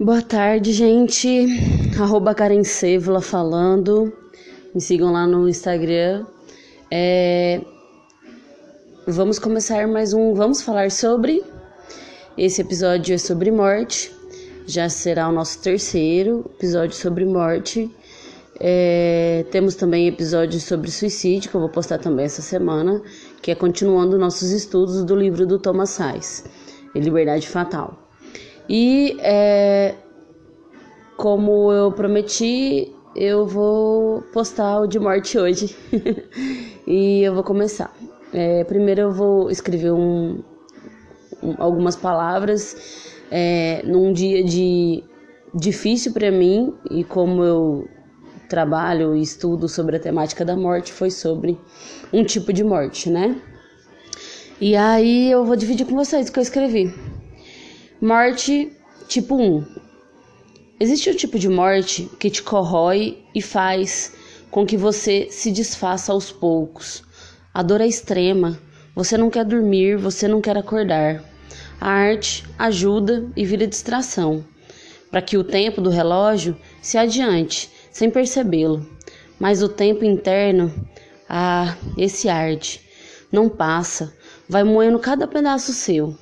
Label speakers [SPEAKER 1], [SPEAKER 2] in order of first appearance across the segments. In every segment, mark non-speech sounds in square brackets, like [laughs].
[SPEAKER 1] Boa tarde, gente. Arroba Karen falando. Me sigam lá no Instagram. É... Vamos começar mais um Vamos Falar Sobre. Esse episódio é sobre morte. Já será o nosso terceiro episódio sobre morte. É... Temos também episódios sobre suicídio, que eu vou postar também essa semana, que é continuando nossos estudos do livro do Thomas Sais, Liberdade Fatal. E é, como eu prometi, eu vou postar o de morte hoje. [laughs] e eu vou começar. É, primeiro eu vou escrever um, um, algumas palavras é, num dia de difícil para mim e como eu trabalho e estudo sobre a temática da morte foi sobre um tipo de morte, né? E aí eu vou dividir com vocês o que eu escrevi. Morte tipo 1. Existe um tipo de morte que te corrói e faz com que você se desfaça aos poucos. A dor é extrema, você não quer dormir, você não quer acordar. A arte ajuda e vira distração, para que o tempo do relógio se adiante, sem percebê-lo. Mas o tempo interno, ah, esse arde, não passa, vai moendo cada pedaço seu.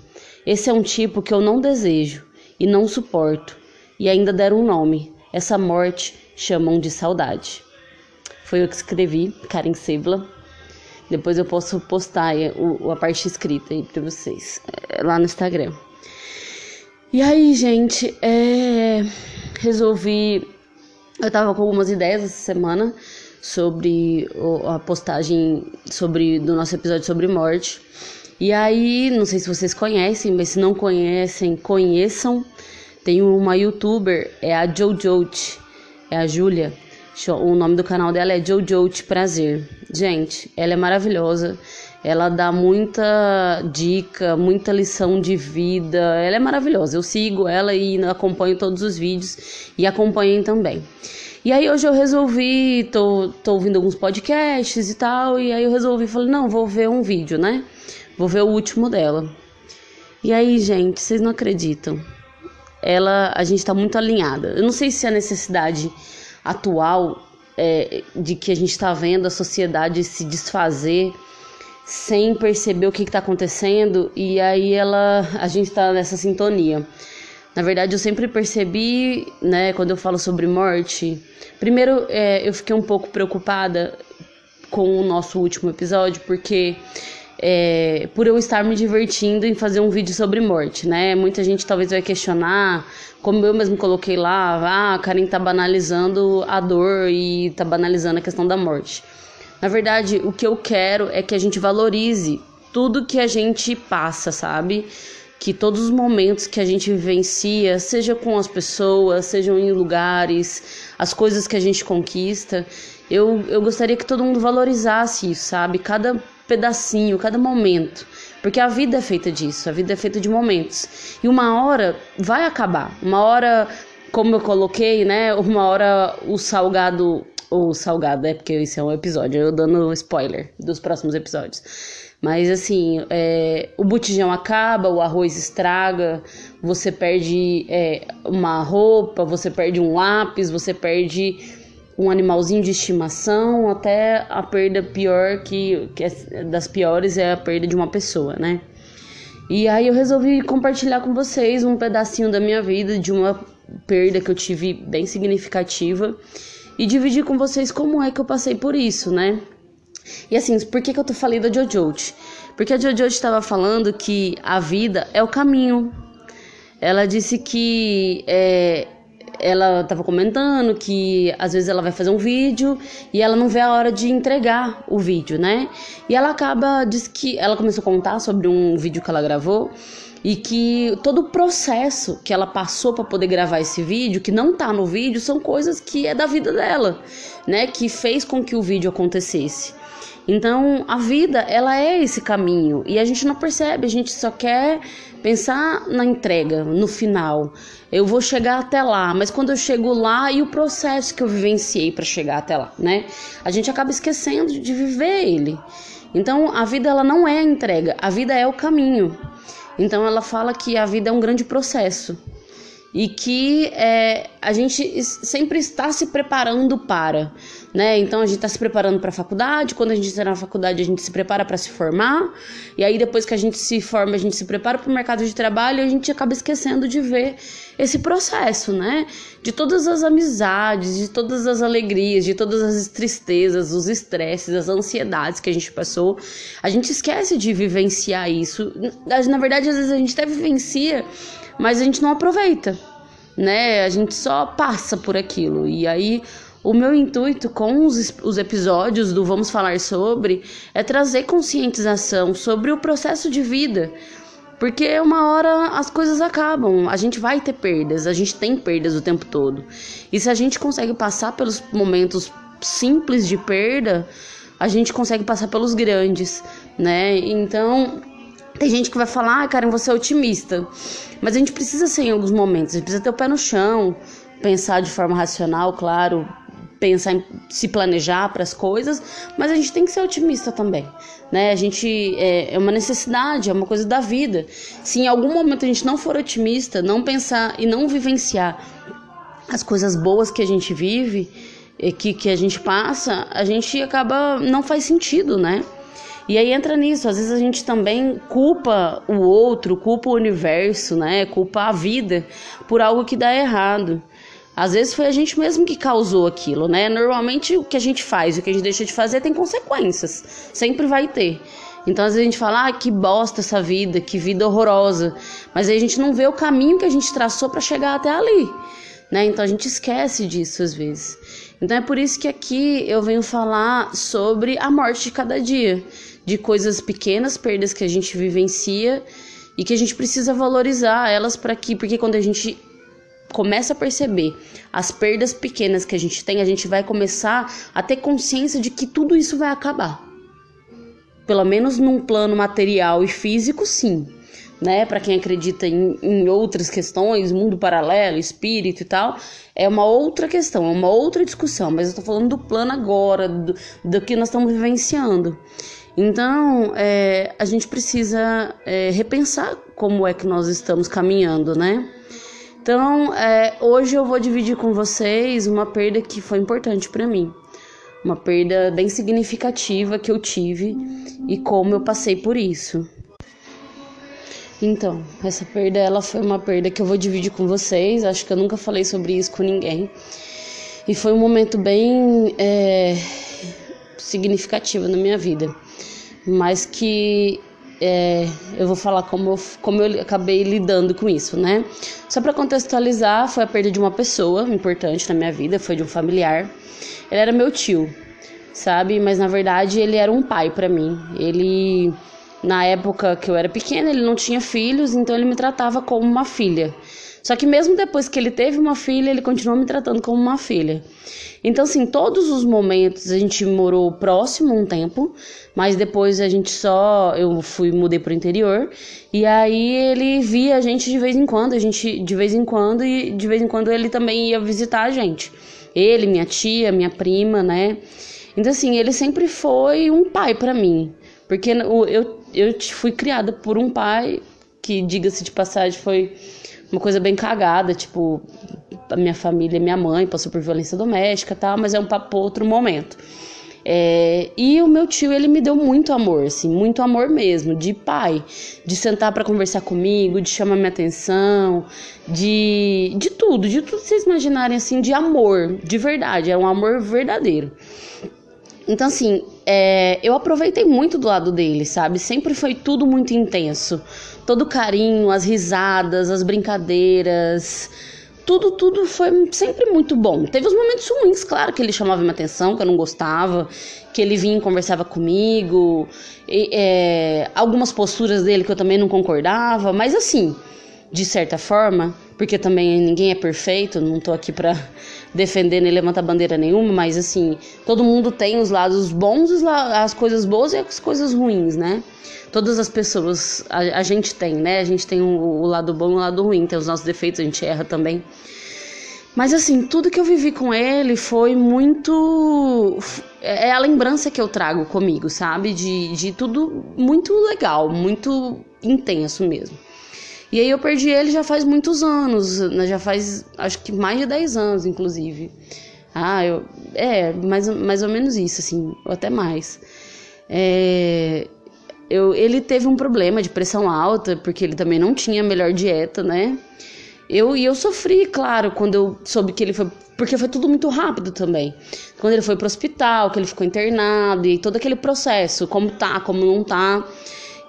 [SPEAKER 1] Esse é um tipo que eu não desejo e não suporto, e ainda deram um nome. Essa morte chamam de saudade. Foi eu que escrevi, Karen Sebla. Depois eu posso postar a parte escrita aí pra vocês, é, lá no Instagram. E aí, gente, é... resolvi. Eu tava com algumas ideias essa semana sobre a postagem sobre do nosso episódio sobre morte. E aí, não sei se vocês conhecem, mas se não conhecem, conheçam. Tem uma youtuber, é a Jojote, é a Júlia. O nome do canal dela é Jojote Prazer. Gente, ela é maravilhosa. Ela dá muita dica, muita lição de vida. Ela é maravilhosa. Eu sigo ela e acompanho todos os vídeos e acompanhem também. E aí hoje eu resolvi, tô, tô ouvindo alguns podcasts e tal, e aí eu resolvi, falei, não, vou ver um vídeo, né? Vou ver o último dela. E aí, gente, vocês não acreditam. Ela, a gente tá muito alinhada. Eu não sei se a necessidade atual é, de que a gente tá vendo a sociedade se desfazer sem perceber o que, está acontecendo e aí ela a gente está nessa sintonia. Na verdade, eu sempre percebi, né, quando eu falo sobre morte, primeiro é, eu fiquei um pouco preocupada com o nosso último episódio, porque é, por eu estar me divertindo em fazer um vídeo sobre morte, né? Muita gente talvez vai questionar, como eu mesmo coloquei lá, ah, a Karen tá banalizando a dor e tá banalizando a questão da morte. Na verdade, o que eu quero é que a gente valorize tudo que a gente passa, sabe? Que todos os momentos que a gente vivencia, seja com as pessoas, sejam em lugares, as coisas que a gente conquista, eu, eu gostaria que todo mundo valorizasse isso, sabe? Cada pedacinho, cada momento. Porque a vida é feita disso, a vida é feita de momentos. E uma hora vai acabar. Uma hora, como eu coloquei, né? Uma hora o salgado. O salgado, é porque esse é um episódio, eu dando spoiler dos próximos episódios. Mas assim, é, o botijão acaba, o arroz estraga, você perde é, uma roupa, você perde um lápis, você perde um animalzinho de estimação até a perda pior que, que é das piores é a perda de uma pessoa, né? E aí eu resolvi compartilhar com vocês um pedacinho da minha vida de uma perda que eu tive bem significativa e dividir com vocês como é que eu passei por isso, né? E assim, por que, que eu tô falando da Jojo? Porque a Jojo estava falando que a vida é o caminho. Ela disse que é, ela estava comentando que às vezes ela vai fazer um vídeo e ela não vê a hora de entregar o vídeo, né? E ela acaba diz que ela começou a contar sobre um vídeo que ela gravou e que todo o processo que ela passou para poder gravar esse vídeo, que não tá no vídeo, são coisas que é da vida dela, né? Que fez com que o vídeo acontecesse. Então, a vida, ela é esse caminho e a gente não percebe, a gente só quer pensar na entrega, no final. Eu vou chegar até lá, mas quando eu chego lá e o processo que eu vivenciei para chegar até lá, né? A gente acaba esquecendo de viver ele. Então, a vida ela não é a entrega, a vida é o caminho. Então, ela fala que a vida é um grande processo. E que é, a gente sempre está se preparando para, né? Então a gente está se preparando para a faculdade, quando a gente está na faculdade a gente se prepara para se formar, e aí depois que a gente se forma a gente se prepara para o mercado de trabalho e a gente acaba esquecendo de ver esse processo, né? De todas as amizades, de todas as alegrias, de todas as tristezas, os estresses, as ansiedades que a gente passou, a gente esquece de vivenciar isso. Na verdade, às vezes a gente até vivencia mas a gente não aproveita, né? A gente só passa por aquilo. E aí, o meu intuito com os, os episódios do Vamos Falar Sobre é trazer conscientização sobre o processo de vida. Porque uma hora as coisas acabam, a gente vai ter perdas, a gente tem perdas o tempo todo. E se a gente consegue passar pelos momentos simples de perda, a gente consegue passar pelos grandes, né? Então, tem gente que vai falar, ah, Karen, você é otimista. Mas a gente precisa ser em alguns momentos, a gente precisa ter o pé no chão, pensar de forma racional, claro, pensar em se planejar para as coisas, mas a gente tem que ser otimista também, né? A gente é, é, uma necessidade, é uma coisa da vida. Se em algum momento a gente não for otimista, não pensar e não vivenciar as coisas boas que a gente vive, que, que a gente passa, a gente acaba não faz sentido, né? E aí entra nisso, às vezes a gente também culpa o outro, culpa o universo, né? Culpa a vida por algo que dá errado. Às vezes foi a gente mesmo que causou aquilo, né? Normalmente o que a gente faz, o que a gente deixa de fazer tem consequências, sempre vai ter. Então às vezes a gente fala, ah, que bosta essa vida, que vida horrorosa. Mas aí a gente não vê o caminho que a gente traçou para chegar até ali, né? Então a gente esquece disso às vezes. Então é por isso que aqui eu venho falar sobre a morte de cada dia de coisas pequenas, perdas que a gente vivencia e que a gente precisa valorizar elas para que, porque quando a gente começa a perceber as perdas pequenas que a gente tem, a gente vai começar a ter consciência de que tudo isso vai acabar. Pelo menos num plano material e físico, sim. Né, para quem acredita em, em, outras questões, mundo paralelo, espírito e tal, é uma outra questão, é uma outra discussão, mas eu tô falando do plano agora, do, do que nós estamos vivenciando. Então, é, a gente precisa é, repensar como é que nós estamos caminhando, né? Então, é, hoje eu vou dividir com vocês uma perda que foi importante para mim, uma perda bem significativa que eu tive e como eu passei por isso. Então, essa perda ela foi uma perda que eu vou dividir com vocês. Acho que eu nunca falei sobre isso com ninguém. E foi um momento bem é, significativo na minha vida mas que é, eu vou falar como eu, como eu acabei lidando com isso, né? Só para contextualizar, foi a perda de uma pessoa importante na minha vida, foi de um familiar. Ele era meu tio, sabe? Mas na verdade ele era um pai para mim. Ele, na época que eu era pequena, ele não tinha filhos, então ele me tratava como uma filha. Só que mesmo depois que ele teve uma filha, ele continuou me tratando como uma filha. Então, assim, todos os momentos a gente morou próximo um tempo, mas depois a gente só. Eu fui, mudei pro interior, e aí ele via a gente de vez em quando, a gente de vez em quando, e de vez em quando ele também ia visitar a gente. Ele, minha tia, minha prima, né? Então, assim, ele sempre foi um pai para mim, porque eu, eu, fui criada por um pai que, diga-se de passagem, foi uma coisa bem cagada, tipo, a minha família, minha mãe passou por violência doméstica, tal, mas é um papo outro momento. É, e o meu tio, ele me deu muito amor, assim, muito amor mesmo, de pai, de sentar para conversar comigo, de chamar minha atenção, de, de tudo, de tudo que vocês imaginarem, assim, de amor, de verdade, é um amor verdadeiro. Então, assim, é, eu aproveitei muito do lado dele, sabe? Sempre foi tudo muito intenso todo o carinho, as risadas, as brincadeiras, tudo, tudo foi sempre muito bom. Teve os momentos ruins, claro, que ele chamava minha atenção, que eu não gostava, que ele vinha e conversava comigo, e, é, algumas posturas dele que eu também não concordava, mas assim, de certa forma, porque também ninguém é perfeito, não tô aqui pra defender nem levantar bandeira nenhuma, mas assim, todo mundo tem os lados bons, as coisas boas e as coisas ruins, né? todas as pessoas, a, a gente tem, né? A gente tem o, o lado bom e o lado ruim, tem os nossos defeitos, a gente erra também. Mas assim, tudo que eu vivi com ele foi muito. É a lembrança que eu trago comigo, sabe? De, de tudo muito legal, muito intenso mesmo. E aí eu perdi ele já faz muitos anos, né? já faz acho que mais de 10 anos, inclusive. Ah, eu. É, mais, mais ou menos isso, assim, ou até mais. É, eu, ele teve um problema de pressão alta, porque ele também não tinha a melhor dieta, né? Eu, e eu sofri, claro, quando eu soube que ele foi. Porque foi tudo muito rápido também. Quando ele foi pro hospital, que ele ficou internado, e todo aquele processo, como tá, como não tá.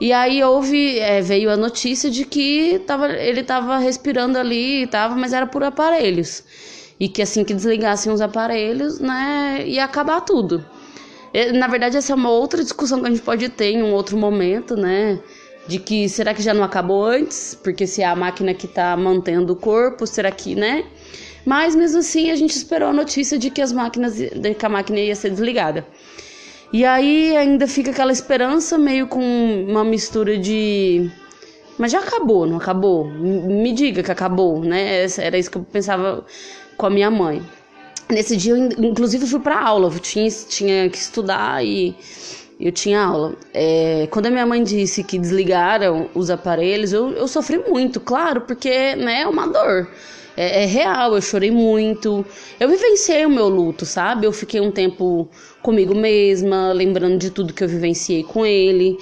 [SPEAKER 1] E aí houve, é, veio a notícia de que tava, ele estava respirando ali, tava, mas era por aparelhos. E que assim que desligassem os aparelhos, né, ia acabar tudo. Na verdade, essa é uma outra discussão que a gente pode ter em um outro momento, né? De que será que já não acabou antes? Porque se é a máquina que está mantendo o corpo, será que, né? Mas mesmo assim a gente esperou a notícia de que as máquinas, de que a máquina ia ser desligada. E aí ainda fica aquela esperança meio com uma mistura de mas já acabou, não acabou? Me diga que acabou, né? Era isso que eu pensava com a minha mãe. Nesse dia, eu, inclusive, fui para aula, eu tinha, tinha que estudar e eu tinha aula. É, quando a minha mãe disse que desligaram os aparelhos, eu, eu sofri muito, claro, porque né, é uma dor. É, é, real, eu chorei muito. Eu vivenciei o meu luto, sabe? Eu fiquei um tempo comigo mesma, lembrando de tudo que eu vivenciei com ele.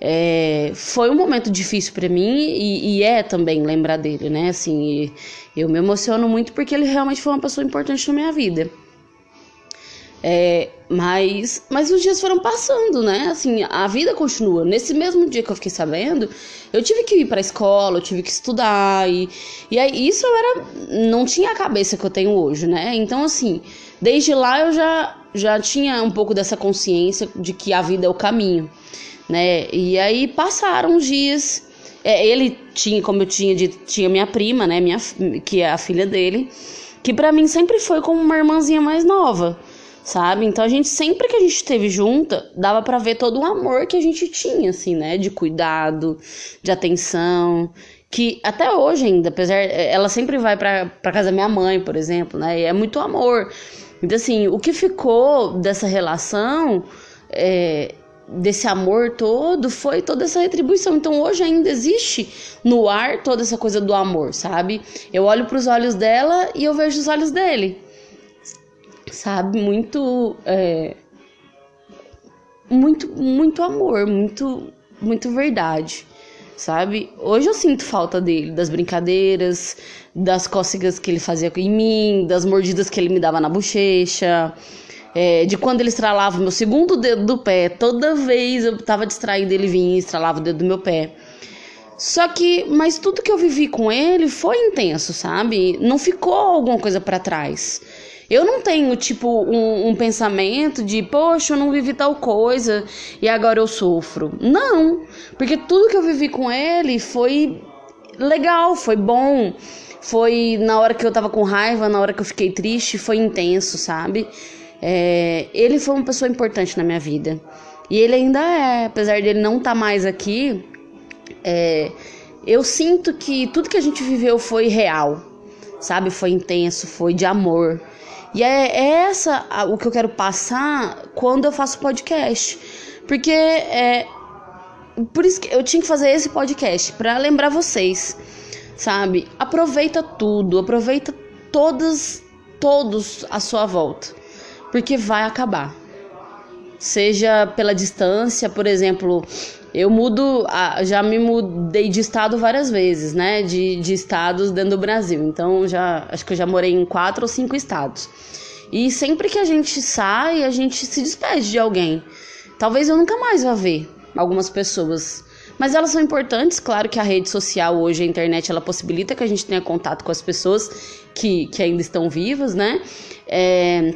[SPEAKER 1] É, foi um momento difícil para mim e, e, é também lembrar dele, né? Assim, eu me emociono muito porque ele realmente foi uma pessoa importante na minha vida. É, mas, mas os dias foram passando, né? Assim, a vida continua. Nesse mesmo dia que eu fiquei sabendo, eu tive que ir para a escola, eu tive que estudar e, e aí isso eu era não tinha a cabeça que eu tenho hoje, né? Então assim, desde lá eu já já tinha um pouco dessa consciência de que a vida é o caminho, né? E aí passaram os dias. É, ele tinha, como eu tinha dito, tinha minha prima, né? Minha, que é a filha dele, que para mim sempre foi como uma irmãzinha mais nova sabe? Então a gente sempre que a gente esteve junta, dava para ver todo o amor que a gente tinha, assim, né? De cuidado, de atenção, que até hoje ainda, apesar ela sempre vai para casa da minha mãe, por exemplo, né? E é muito amor. Então assim, o que ficou dessa relação é, desse amor todo foi toda essa retribuição. Então hoje ainda existe no ar toda essa coisa do amor, sabe? Eu olho para os olhos dela e eu vejo os olhos dele sabe? Muito. É, muito, muito amor, muito, muito verdade, sabe? Hoje eu sinto falta dele, das brincadeiras, das cócegas que ele fazia em mim, das mordidas que ele me dava na bochecha. É, de quando ele estralava meu segundo dedo do pé, toda vez eu tava distraída, ele vinha e estralava o dedo do meu pé. Só que, mas tudo que eu vivi com ele foi intenso, sabe? Não ficou alguma coisa para trás. Eu não tenho, tipo, um, um, pensamento de, poxa, eu não vivi tal coisa e agora eu sofro. Não, porque tudo que eu vivi com ele foi legal, foi bom. Foi na hora que eu tava com raiva, na hora que eu fiquei triste, foi intenso, sabe? É, ele foi uma pessoa importante na minha vida. E ele ainda é, apesar dele não estar tá mais aqui, é, eu sinto que tudo que a gente viveu foi real, sabe? Foi intenso, foi de amor. E é, é essa o que eu quero passar quando eu faço podcast. Porque é. Por isso que eu tinha que fazer esse podcast, para lembrar vocês, sabe? Aproveita tudo, aproveita todas, todos à sua volta, porque vai acabar. Seja pela distância, por exemplo, eu mudo, já me mudei de estado várias vezes, né? De, de estados dentro do Brasil. Então, já acho que eu já morei em quatro ou cinco estados. E sempre que a gente sai, a gente se despede de alguém. Talvez eu nunca mais vá ver algumas pessoas. Mas elas são importantes, claro que a rede social hoje, a internet, ela possibilita que a gente tenha contato com as pessoas que, que ainda estão vivas, né? É,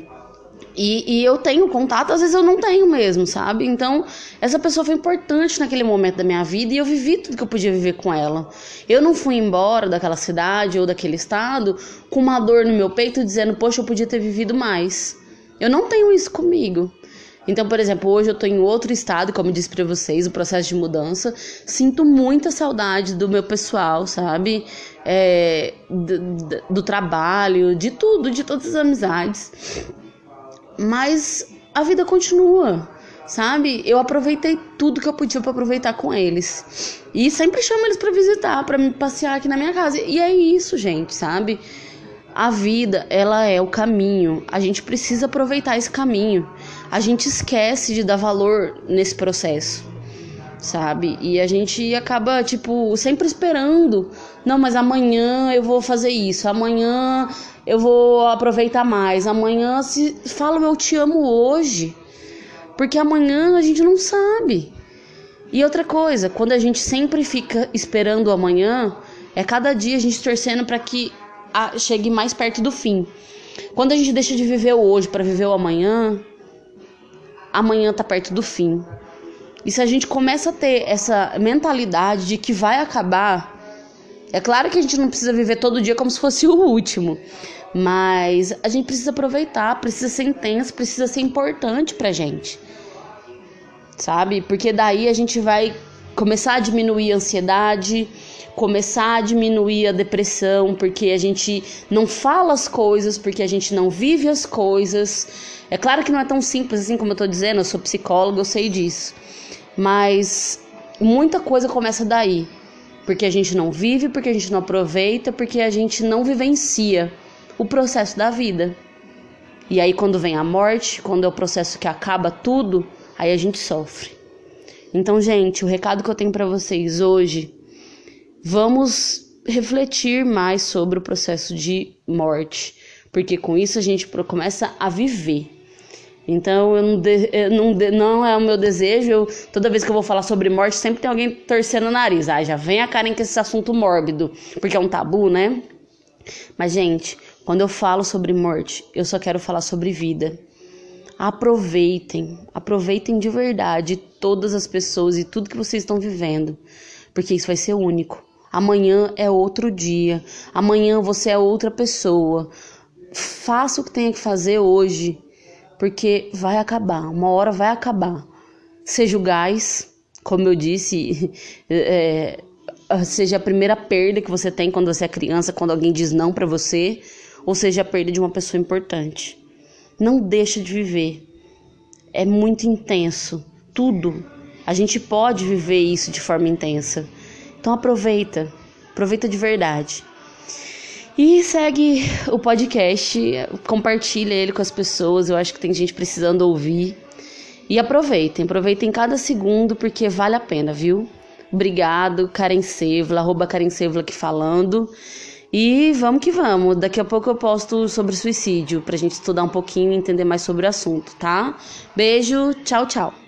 [SPEAKER 1] e, e, eu tenho contato, às vezes eu não tenho mesmo, sabe? Então, essa pessoa foi importante naquele momento da minha vida e eu vivi tudo que eu podia viver com ela. Eu não fui embora daquela cidade ou daquele estado com uma dor no meu peito dizendo, poxa, eu podia ter vivido mais. Eu não tenho isso comigo. Então, por exemplo, hoje eu tô em outro estado, como eu disse para vocês, o processo de mudança. Sinto muita saudade do meu pessoal, sabe? É, do, do trabalho, de tudo, de todas as amizades. Mas a vida continua, sabe? Eu aproveitei tudo que eu podia para aproveitar com eles. E sempre chamo eles para visitar, para me passear aqui na minha casa. E é isso, gente, sabe? A vida, ela é o caminho. A gente precisa aproveitar esse caminho. A gente esquece de dar valor nesse processo, sabe? E a gente acaba, tipo, sempre esperando. Não, mas amanhã eu vou fazer isso. Amanhã eu vou aproveitar mais. Amanhã se fala eu te amo hoje. Porque amanhã a gente não sabe. E outra coisa, quando a gente sempre fica esperando amanhã, é cada dia a gente torcendo para que chegue mais perto do fim. Quando a gente deixa de viver o hoje para viver o amanhã, amanhã tá perto do fim. E se a gente começa a ter essa mentalidade de que vai acabar, é claro que a gente não precisa viver todo dia como se fosse [laughs] o último, mas a gente precisa aproveitar, precisa ser intenso, precisa ser importante pra gente sabe? Porque daí a gente vai começar a diminuir a ansiedade, começar a diminuir a depressão, porque a gente não fala as coisas, porque a gente não vive as coisas. É claro que não é tão simples assim como eu tô dizendo, eu sou psicóloga, eu sei disso. Mas muita coisa começa daí. Porque a gente não vive, porque a gente não aproveita, porque a gente não vivencia o processo da vida. E aí quando vem a morte, quando é o processo que acaba tudo, aí a gente sofre. Então, gente, o recado que eu tenho para vocês hoje, vamos refletir mais sobre o processo de morte, porque com isso a gente começa a viver. Então, eu não, de, eu não, de, não é o meu desejo. Eu, toda vez que eu vou falar sobre morte, sempre tem alguém torcendo o nariz. Ah, já vem a Karen com esse assunto mórbido, porque é um tabu, né? Mas, gente, quando eu falo sobre morte, eu só quero falar sobre vida. Aproveitem, aproveitem de verdade todas as pessoas e tudo que vocês estão vivendo, porque isso vai ser único. Amanhã é outro dia, amanhã você é outra pessoa. Faça o que tenha que fazer hoje, porque vai acabar, uma hora vai acabar. Seja o gás, como eu disse, [laughs] é, seja a primeira perda que você tem quando você é criança, quando alguém diz não para você, ou seja a perda de uma pessoa importante. Não deixa de viver. É muito intenso. Tudo. A gente pode viver isso de forma intensa. Então aproveita. Aproveita de verdade. E segue o podcast, compartilha ele com as pessoas. Eu acho que tem gente precisando ouvir. E aproveitem, aproveitem cada segundo porque vale a pena, viu? Obrigado, Karen Sevla, arroba Karen Sevla aqui falando. E vamos que vamos. Daqui a pouco eu posto sobre suicídio pra gente estudar um pouquinho e entender mais sobre o assunto, tá? Beijo, tchau, tchau.